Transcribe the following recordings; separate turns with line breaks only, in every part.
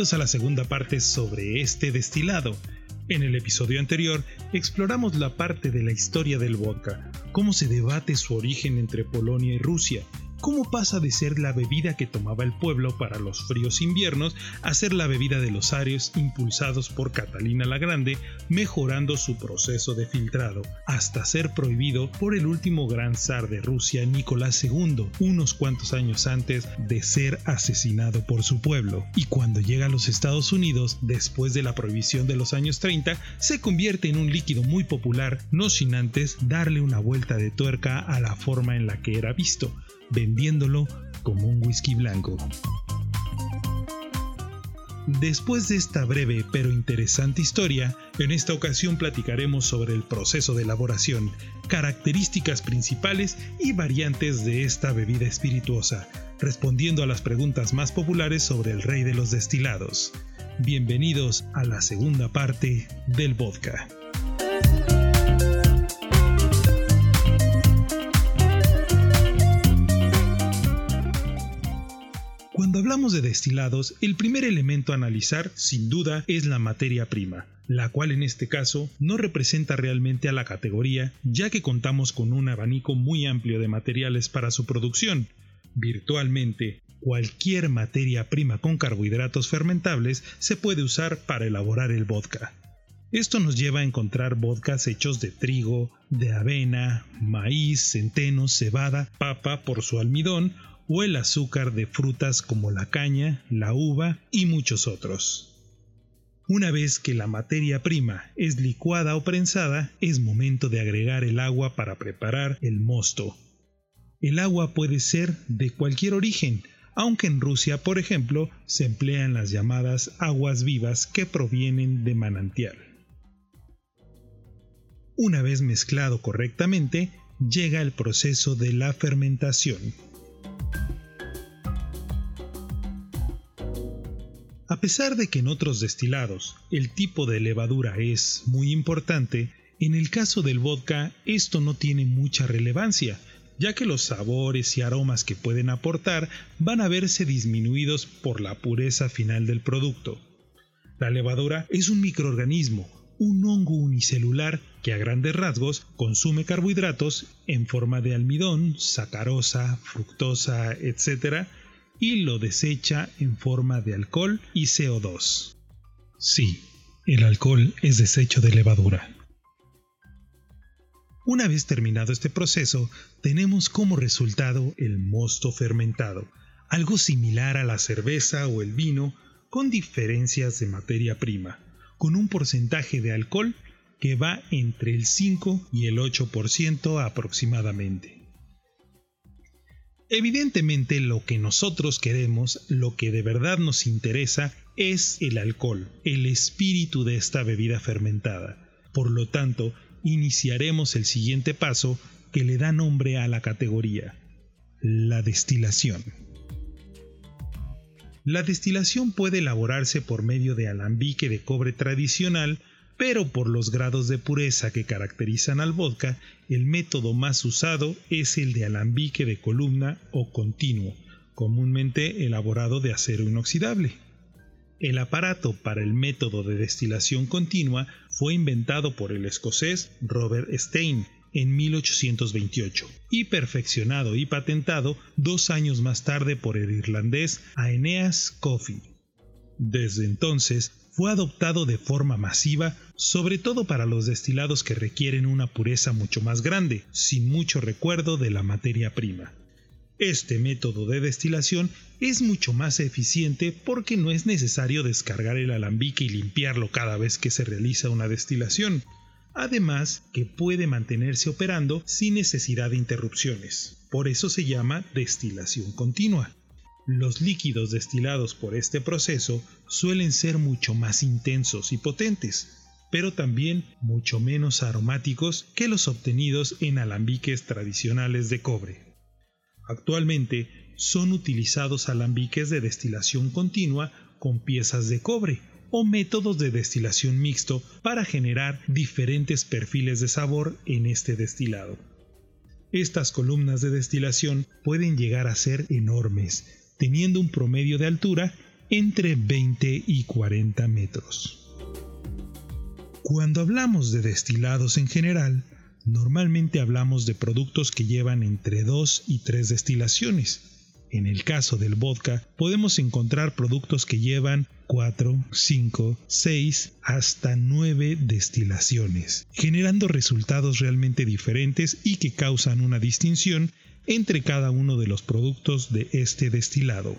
Bienvenidos a la segunda parte sobre este destilado. En el episodio anterior exploramos la parte de la historia del vodka, cómo se debate su origen entre Polonia y Rusia, cómo pasa de ser la bebida que tomaba el pueblo para los fríos inviernos a ser la bebida de los arios impulsados por Catalina la Grande, mejorando su proceso de filtrado, hasta ser prohibido por el último gran zar de Rusia, Nicolás II, unos cuantos años antes de ser asesinado por su pueblo. Y cuando llega a los Estados Unidos, después de la prohibición de los años 30, se convierte en un líquido muy popular, no sin antes darle una vuelta de tuerca a la forma en la que era visto vendiéndolo como un whisky blanco. Después de esta breve pero interesante historia, en esta ocasión platicaremos sobre el proceso de elaboración, características principales y variantes de esta bebida espirituosa, respondiendo a las preguntas más populares sobre el rey de los destilados. Bienvenidos a la segunda parte del vodka. Cuando hablamos de destilados, el primer elemento a analizar, sin duda, es la materia prima, la cual en este caso no representa realmente a la categoría, ya que contamos con un abanico muy amplio de materiales para su producción. Virtualmente, cualquier materia prima con carbohidratos fermentables se puede usar para elaborar el vodka. Esto nos lleva a encontrar vodkas hechos de trigo, de avena, maíz, centeno, cebada, papa por su almidón o el azúcar de frutas como la caña, la uva y muchos otros. Una vez que la materia prima es licuada o prensada, es momento de agregar el agua para preparar el mosto. El agua puede ser de cualquier origen, aunque en Rusia, por ejemplo, se emplean las llamadas aguas vivas que provienen de manantial. Una vez mezclado correctamente, llega el proceso de la fermentación. A pesar de que en otros destilados el tipo de levadura es muy importante, en el caso del vodka esto no tiene mucha relevancia, ya que los sabores y aromas que pueden aportar van a verse disminuidos por la pureza final del producto. La levadura es un microorganismo, un hongo unicelular que a grandes rasgos consume carbohidratos en forma de almidón, sacarosa, fructosa, etc., y lo desecha en forma de alcohol y CO2. Sí, el alcohol es desecho de levadura. Una vez terminado este proceso, tenemos como resultado el mosto fermentado, algo similar a la cerveza o el vino, con diferencias de materia prima, con un porcentaje de alcohol que va entre el 5 y el 8% aproximadamente. Evidentemente lo que nosotros queremos, lo que de verdad nos interesa, es el alcohol, el espíritu de esta bebida fermentada. Por lo tanto, iniciaremos el siguiente paso que le da nombre a la categoría, la destilación. La destilación puede elaborarse por medio de alambique de cobre tradicional pero por los grados de pureza que caracterizan al vodka, el método más usado es el de alambique de columna o continuo, comúnmente elaborado de acero inoxidable. El aparato para el método de destilación continua fue inventado por el escocés Robert Stein en 1828 y perfeccionado y patentado dos años más tarde por el irlandés Aeneas Coffey. Desde entonces fue adoptado de forma masiva, sobre todo para los destilados que requieren una pureza mucho más grande, sin mucho recuerdo de la materia prima. Este método de destilación es mucho más eficiente porque no es necesario descargar el alambique y limpiarlo cada vez que se realiza una destilación, además que puede mantenerse operando sin necesidad de interrupciones. Por eso se llama destilación continua. Los líquidos destilados por este proceso suelen ser mucho más intensos y potentes, pero también mucho menos aromáticos que los obtenidos en alambiques tradicionales de cobre. Actualmente son utilizados alambiques de destilación continua con piezas de cobre o métodos de destilación mixto para generar diferentes perfiles de sabor en este destilado. Estas columnas de destilación pueden llegar a ser enormes, teniendo un promedio de altura entre 20 y 40 metros. Cuando hablamos de destilados en general, normalmente hablamos de productos que llevan entre 2 y 3 destilaciones. En el caso del vodka, podemos encontrar productos que llevan 4, 5, 6 hasta 9 destilaciones, generando resultados realmente diferentes y que causan una distinción entre cada uno de los productos de este destilado.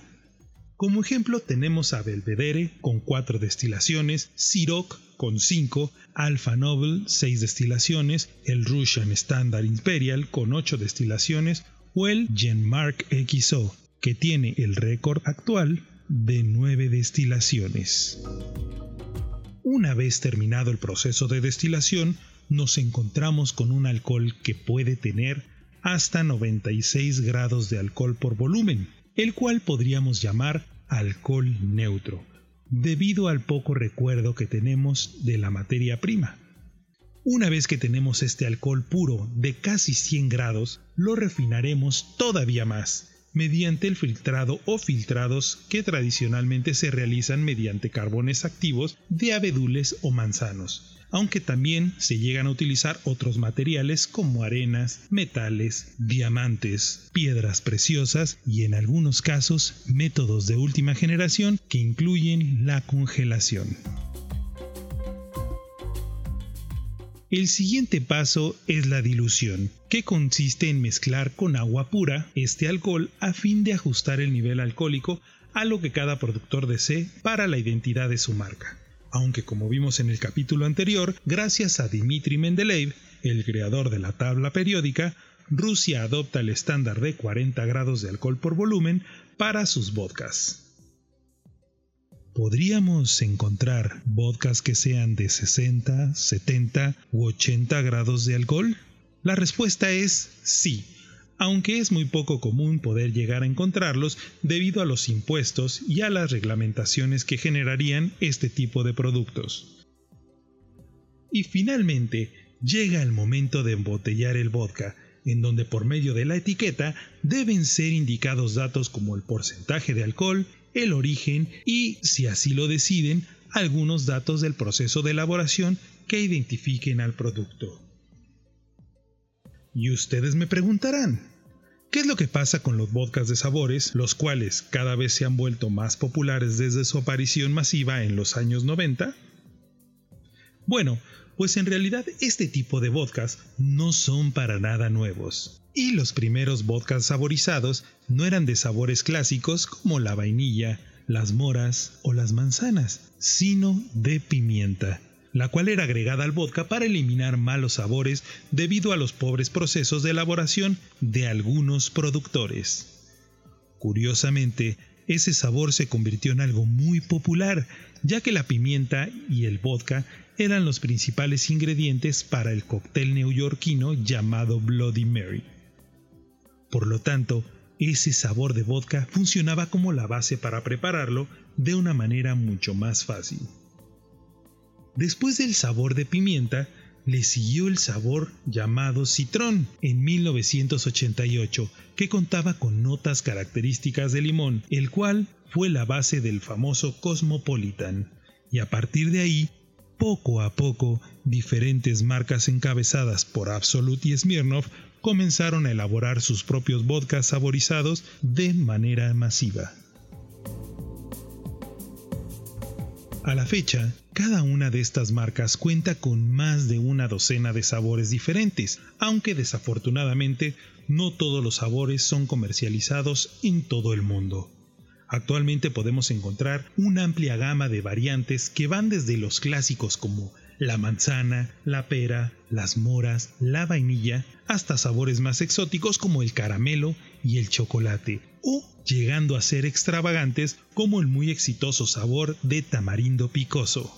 Como ejemplo tenemos a Belvedere con 4 destilaciones, Ciroc con 5, Alpha Noble 6 destilaciones, el Russian Standard Imperial con 8 destilaciones o el Genmark XO, que tiene el récord actual de 9 destilaciones. Una vez terminado el proceso de destilación, nos encontramos con un alcohol que puede tener hasta 96 grados de alcohol por volumen, el cual podríamos llamar alcohol neutro, debido al poco recuerdo que tenemos de la materia prima. Una vez que tenemos este alcohol puro de casi 100 grados, lo refinaremos todavía más mediante el filtrado o filtrados que tradicionalmente se realizan mediante carbones activos de abedules o manzanos, aunque también se llegan a utilizar otros materiales como arenas, metales, diamantes, piedras preciosas y en algunos casos métodos de última generación que incluyen la congelación. El siguiente paso es la dilución, que consiste en mezclar con agua pura este alcohol a fin de ajustar el nivel alcohólico a lo que cada productor desee para la identidad de su marca aunque como vimos en el capítulo anterior, gracias a Dmitry Mendeleev, el creador de la tabla periódica, Rusia adopta el estándar de 40 grados de alcohol por volumen para sus vodkas. ¿Podríamos encontrar vodkas que sean de 60, 70 u 80 grados de alcohol? La respuesta es sí, aunque es muy poco común poder llegar a encontrarlos debido a los impuestos y a las reglamentaciones que generarían este tipo de productos. Y finalmente, llega el momento de embotellar el vodka, en donde por medio de la etiqueta deben ser indicados datos como el porcentaje de alcohol, el origen y, si así lo deciden, algunos datos del proceso de elaboración que identifiquen al producto. Y ustedes me preguntarán, ¿Qué es lo que pasa con los vodkas de sabores, los cuales cada vez se han vuelto más populares desde su aparición masiva en los años 90? Bueno, pues en realidad este tipo de vodkas no son para nada nuevos. Y los primeros vodkas saborizados no eran de sabores clásicos como la vainilla, las moras o las manzanas, sino de pimienta la cual era agregada al vodka para eliminar malos sabores debido a los pobres procesos de elaboración de algunos productores. Curiosamente, ese sabor se convirtió en algo muy popular, ya que la pimienta y el vodka eran los principales ingredientes para el cóctel neoyorquino llamado Bloody Mary. Por lo tanto, ese sabor de vodka funcionaba como la base para prepararlo de una manera mucho más fácil. Después del sabor de pimienta, le siguió el sabor llamado citrón en 1988, que contaba con notas características de limón, el cual fue la base del famoso Cosmopolitan. Y a partir de ahí, poco a poco, diferentes marcas encabezadas por Absolut y Smirnoff comenzaron a elaborar sus propios vodkas saborizados de manera masiva. A la fecha, cada una de estas marcas cuenta con más de una docena de sabores diferentes, aunque desafortunadamente no todos los sabores son comercializados en todo el mundo. Actualmente podemos encontrar una amplia gama de variantes que van desde los clásicos como la manzana, la pera, las moras, la vainilla, hasta sabores más exóticos como el caramelo y el chocolate, o llegando a ser extravagantes como el muy exitoso sabor de tamarindo picoso.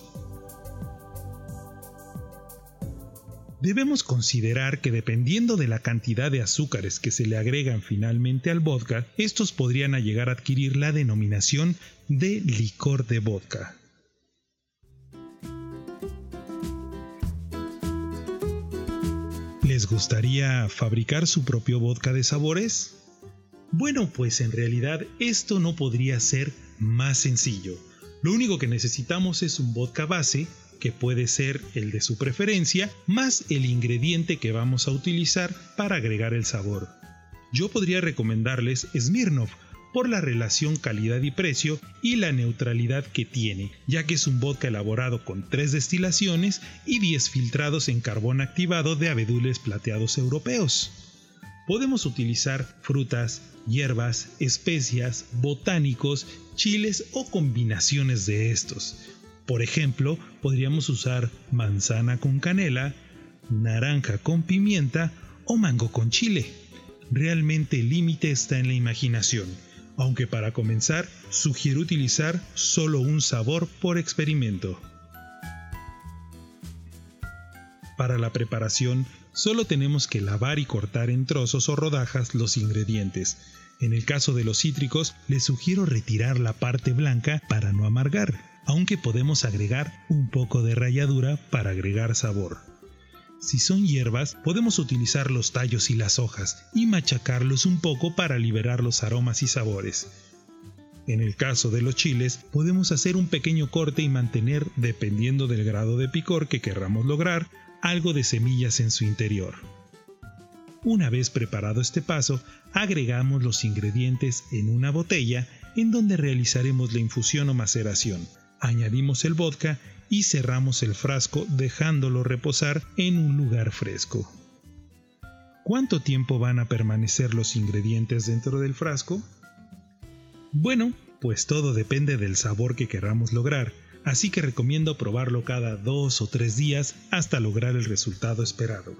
Debemos considerar que dependiendo de la cantidad de azúcares que se le agregan finalmente al vodka, estos podrían llegar a adquirir la denominación de licor de vodka. ¿Les gustaría fabricar su propio vodka de sabores? Bueno, pues en realidad esto no podría ser más sencillo. Lo único que necesitamos es un vodka base, que puede ser el de su preferencia, más el ingrediente que vamos a utilizar para agregar el sabor. Yo podría recomendarles Smirnoff, por la relación calidad y precio y la neutralidad que tiene, ya que es un vodka elaborado con tres destilaciones y 10 filtrados en carbón activado de abedules plateados europeos. Podemos utilizar frutas, hierbas, especias, botánicos, chiles o combinaciones de estos. Por ejemplo, podríamos usar manzana con canela, naranja con pimienta o mango con chile. Realmente el límite está en la imaginación aunque para comenzar sugiero utilizar solo un sabor por experimento. Para la preparación solo tenemos que lavar y cortar en trozos o rodajas los ingredientes. En el caso de los cítricos les sugiero retirar la parte blanca para no amargar, aunque podemos agregar un poco de ralladura para agregar sabor. Si son hierbas, podemos utilizar los tallos y las hojas y machacarlos un poco para liberar los aromas y sabores. En el caso de los chiles, podemos hacer un pequeño corte y mantener, dependiendo del grado de picor que querramos lograr, algo de semillas en su interior. Una vez preparado este paso, agregamos los ingredientes en una botella en donde realizaremos la infusión o maceración. Añadimos el vodka y cerramos el frasco dejándolo reposar en un lugar fresco. ¿Cuánto tiempo van a permanecer los ingredientes dentro del frasco? Bueno, pues todo depende del sabor que queramos lograr, así que recomiendo probarlo cada dos o tres días hasta lograr el resultado esperado.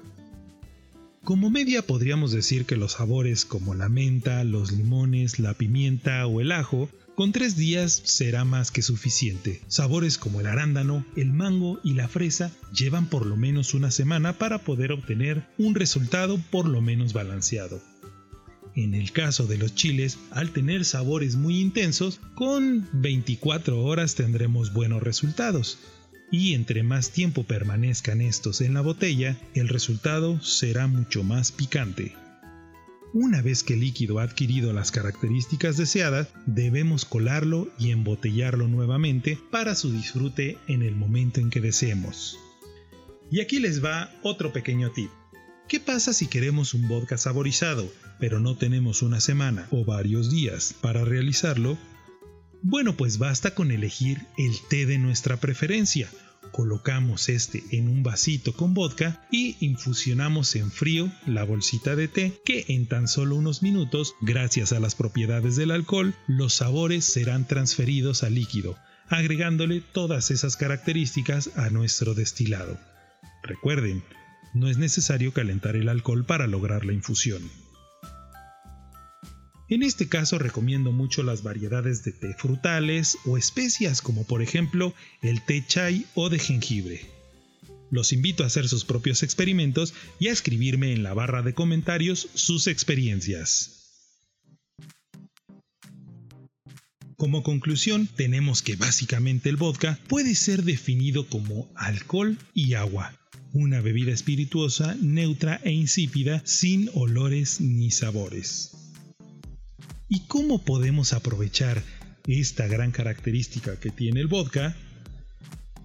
Como media podríamos decir que los sabores como la menta, los limones, la pimienta o el ajo con tres días será más que suficiente. Sabores como el arándano, el mango y la fresa llevan por lo menos una semana para poder obtener un resultado por lo menos balanceado. En el caso de los chiles, al tener sabores muy intensos, con 24 horas tendremos buenos resultados. Y entre más tiempo permanezcan estos en la botella, el resultado será mucho más picante. Una vez que el líquido ha adquirido las características deseadas, debemos colarlo y embotellarlo nuevamente para su disfrute en el momento en que deseemos. Y aquí les va otro pequeño tip. ¿Qué pasa si queremos un vodka saborizado, pero no tenemos una semana o varios días para realizarlo? Bueno, pues basta con elegir el té de nuestra preferencia colocamos este en un vasito con vodka y infusionamos en frío la bolsita de té que en tan solo unos minutos, gracias a las propiedades del alcohol, los sabores serán transferidos al líquido, agregándole todas esas características a nuestro destilado. Recuerden, no es necesario calentar el alcohol para lograr la infusión. En este caso recomiendo mucho las variedades de té frutales o especias como por ejemplo el té chai o de jengibre. Los invito a hacer sus propios experimentos y a escribirme en la barra de comentarios sus experiencias. Como conclusión, tenemos que básicamente el vodka puede ser definido como alcohol y agua, una bebida espirituosa neutra e insípida sin olores ni sabores. ¿Y cómo podemos aprovechar esta gran característica que tiene el vodka?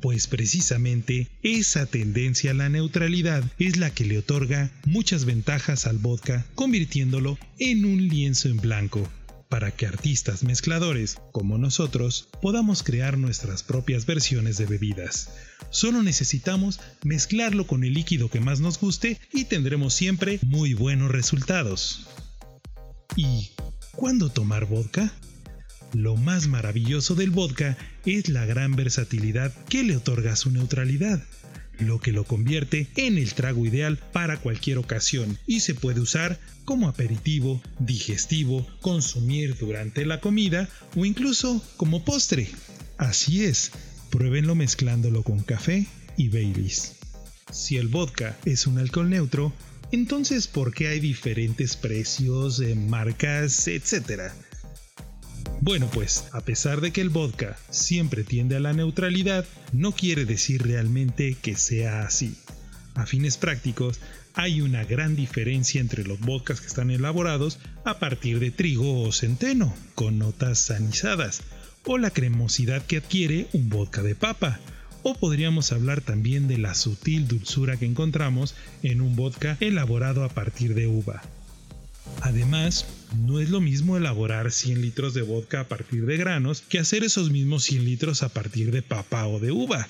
Pues precisamente esa tendencia a la neutralidad es la que le otorga muchas ventajas al vodka, convirtiéndolo en un lienzo en blanco, para que artistas mezcladores como nosotros podamos crear nuestras propias versiones de bebidas. Solo necesitamos mezclarlo con el líquido que más nos guste y tendremos siempre muy buenos resultados. ¿Y ¿Cuándo tomar vodka? Lo más maravilloso del vodka es la gran versatilidad que le otorga su neutralidad, lo que lo convierte en el trago ideal para cualquier ocasión y se puede usar como aperitivo, digestivo, consumir durante la comida o incluso como postre. Así es, pruébenlo mezclándolo con café y Baileys. Si el vodka es un alcohol neutro, entonces, ¿por qué hay diferentes precios, marcas, etcétera? Bueno, pues, a pesar de que el vodka siempre tiende a la neutralidad, no quiere decir realmente que sea así. A fines prácticos, hay una gran diferencia entre los vodkas que están elaborados a partir de trigo o centeno, con notas sanizadas, o la cremosidad que adquiere un vodka de papa. O podríamos hablar también de la sutil dulzura que encontramos en un vodka elaborado a partir de uva. Además, no es lo mismo elaborar 100 litros de vodka a partir de granos que hacer esos mismos 100 litros a partir de papa o de uva.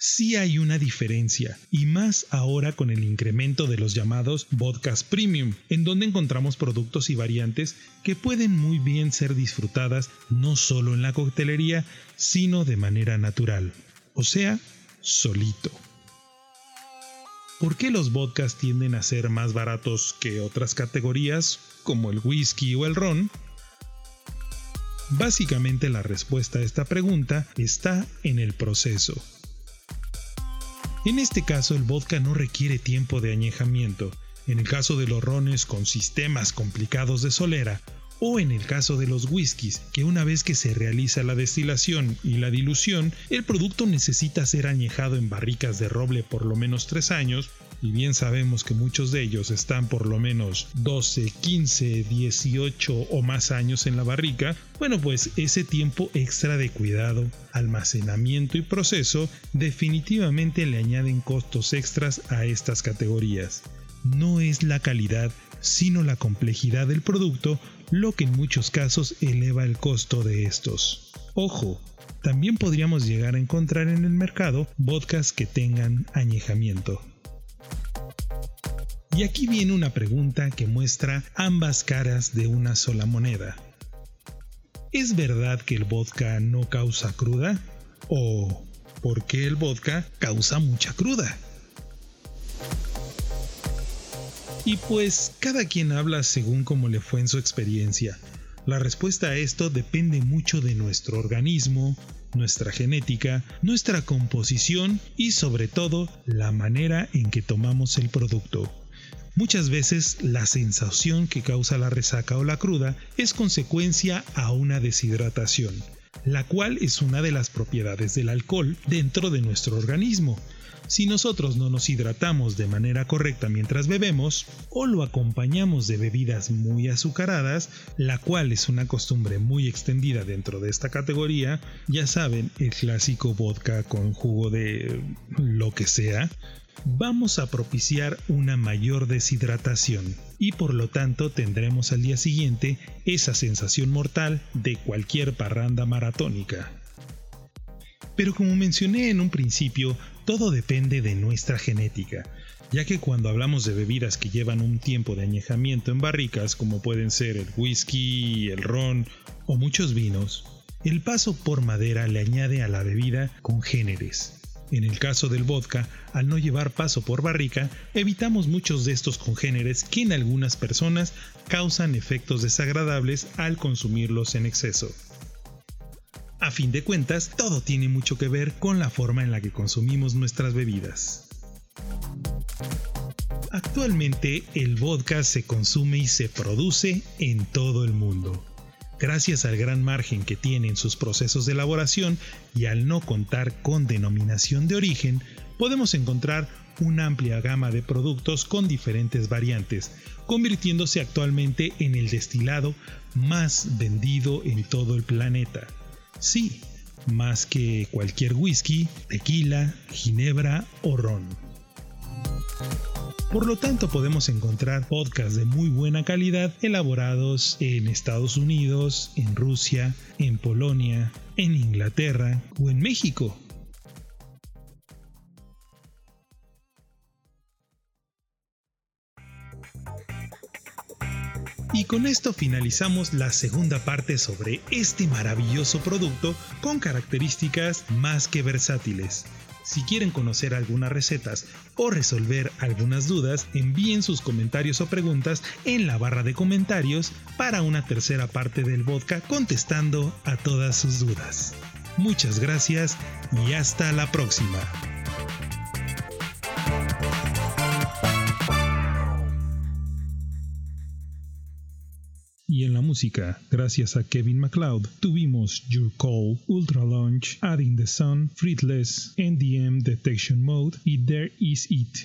Sí hay una diferencia, y más ahora con el incremento de los llamados vodkas premium, en donde encontramos productos y variantes que pueden muy bien ser disfrutadas no solo en la coctelería, sino de manera natural, o sea, solito. ¿Por qué los vodkas tienden a ser más baratos que otras categorías, como el whisky o el ron? Básicamente la respuesta a esta pregunta está en el proceso. En este caso el vodka no requiere tiempo de añejamiento. En el caso de los rones con sistemas complicados de solera, o en el caso de los whiskies, que una vez que se realiza la destilación y la dilución, el producto necesita ser añejado en barricas de roble por lo menos 3 años, y bien sabemos que muchos de ellos están por lo menos 12, 15, 18 o más años en la barrica, bueno pues ese tiempo extra de cuidado, almacenamiento y proceso definitivamente le añaden costos extras a estas categorías. No es la calidad, sino la complejidad del producto lo que en muchos casos eleva el costo de estos. Ojo, también podríamos llegar a encontrar en el mercado vodkas que tengan añejamiento. Y aquí viene una pregunta que muestra ambas caras de una sola moneda. ¿Es verdad que el vodka no causa cruda? ¿O por qué el vodka causa mucha cruda? Y pues cada quien habla según como le fue en su experiencia. La respuesta a esto depende mucho de nuestro organismo, nuestra genética, nuestra composición y sobre todo la manera en que tomamos el producto. Muchas veces la sensación que causa la resaca o la cruda es consecuencia a una deshidratación, la cual es una de las propiedades del alcohol dentro de nuestro organismo si nosotros no nos hidratamos de manera correcta mientras bebemos o lo acompañamos de bebidas muy azucaradas, la cual es una costumbre muy extendida dentro de esta categoría, ya saben, el clásico vodka con jugo de lo que sea, vamos a propiciar una mayor deshidratación y por lo tanto tendremos al día siguiente esa sensación mortal de cualquier parranda maratónica. Pero como mencioné en un principio, todo depende de nuestra genética, ya que cuando hablamos de bebidas que llevan un tiempo de añejamiento en barricas, como pueden ser el whisky, el ron o muchos vinos, el paso por madera le añade a la bebida congéneres. En el caso del vodka, al no llevar paso por barrica, evitamos muchos de estos congéneres que en algunas personas causan efectos desagradables al consumirlos en exceso. A fin de cuentas, todo tiene mucho que ver con la forma en la que consumimos nuestras bebidas. Actualmente el vodka se consume y se produce en todo el mundo. Gracias al gran margen que tiene en sus procesos de elaboración y al no contar con denominación de origen, podemos encontrar una amplia gama de productos con diferentes variantes, convirtiéndose actualmente en el destilado más vendido en todo el planeta. Sí, más que cualquier whisky, tequila, ginebra o ron. Por lo tanto, podemos encontrar podcasts de muy buena calidad elaborados en Estados Unidos, en Rusia, en Polonia, en Inglaterra o en México. Y con esto finalizamos la segunda parte sobre este maravilloso producto con características más que versátiles. Si quieren conocer algunas recetas o resolver algunas dudas, envíen sus comentarios o preguntas en la barra de comentarios para una tercera parte del vodka contestando a todas sus dudas. Muchas gracias y hasta la próxima. Y en la música, gracias a Kevin MacLeod, tuvimos Your Call, Ultra Launch, Adding the Sun, Freetless, NDM Detection Mode y There Is It.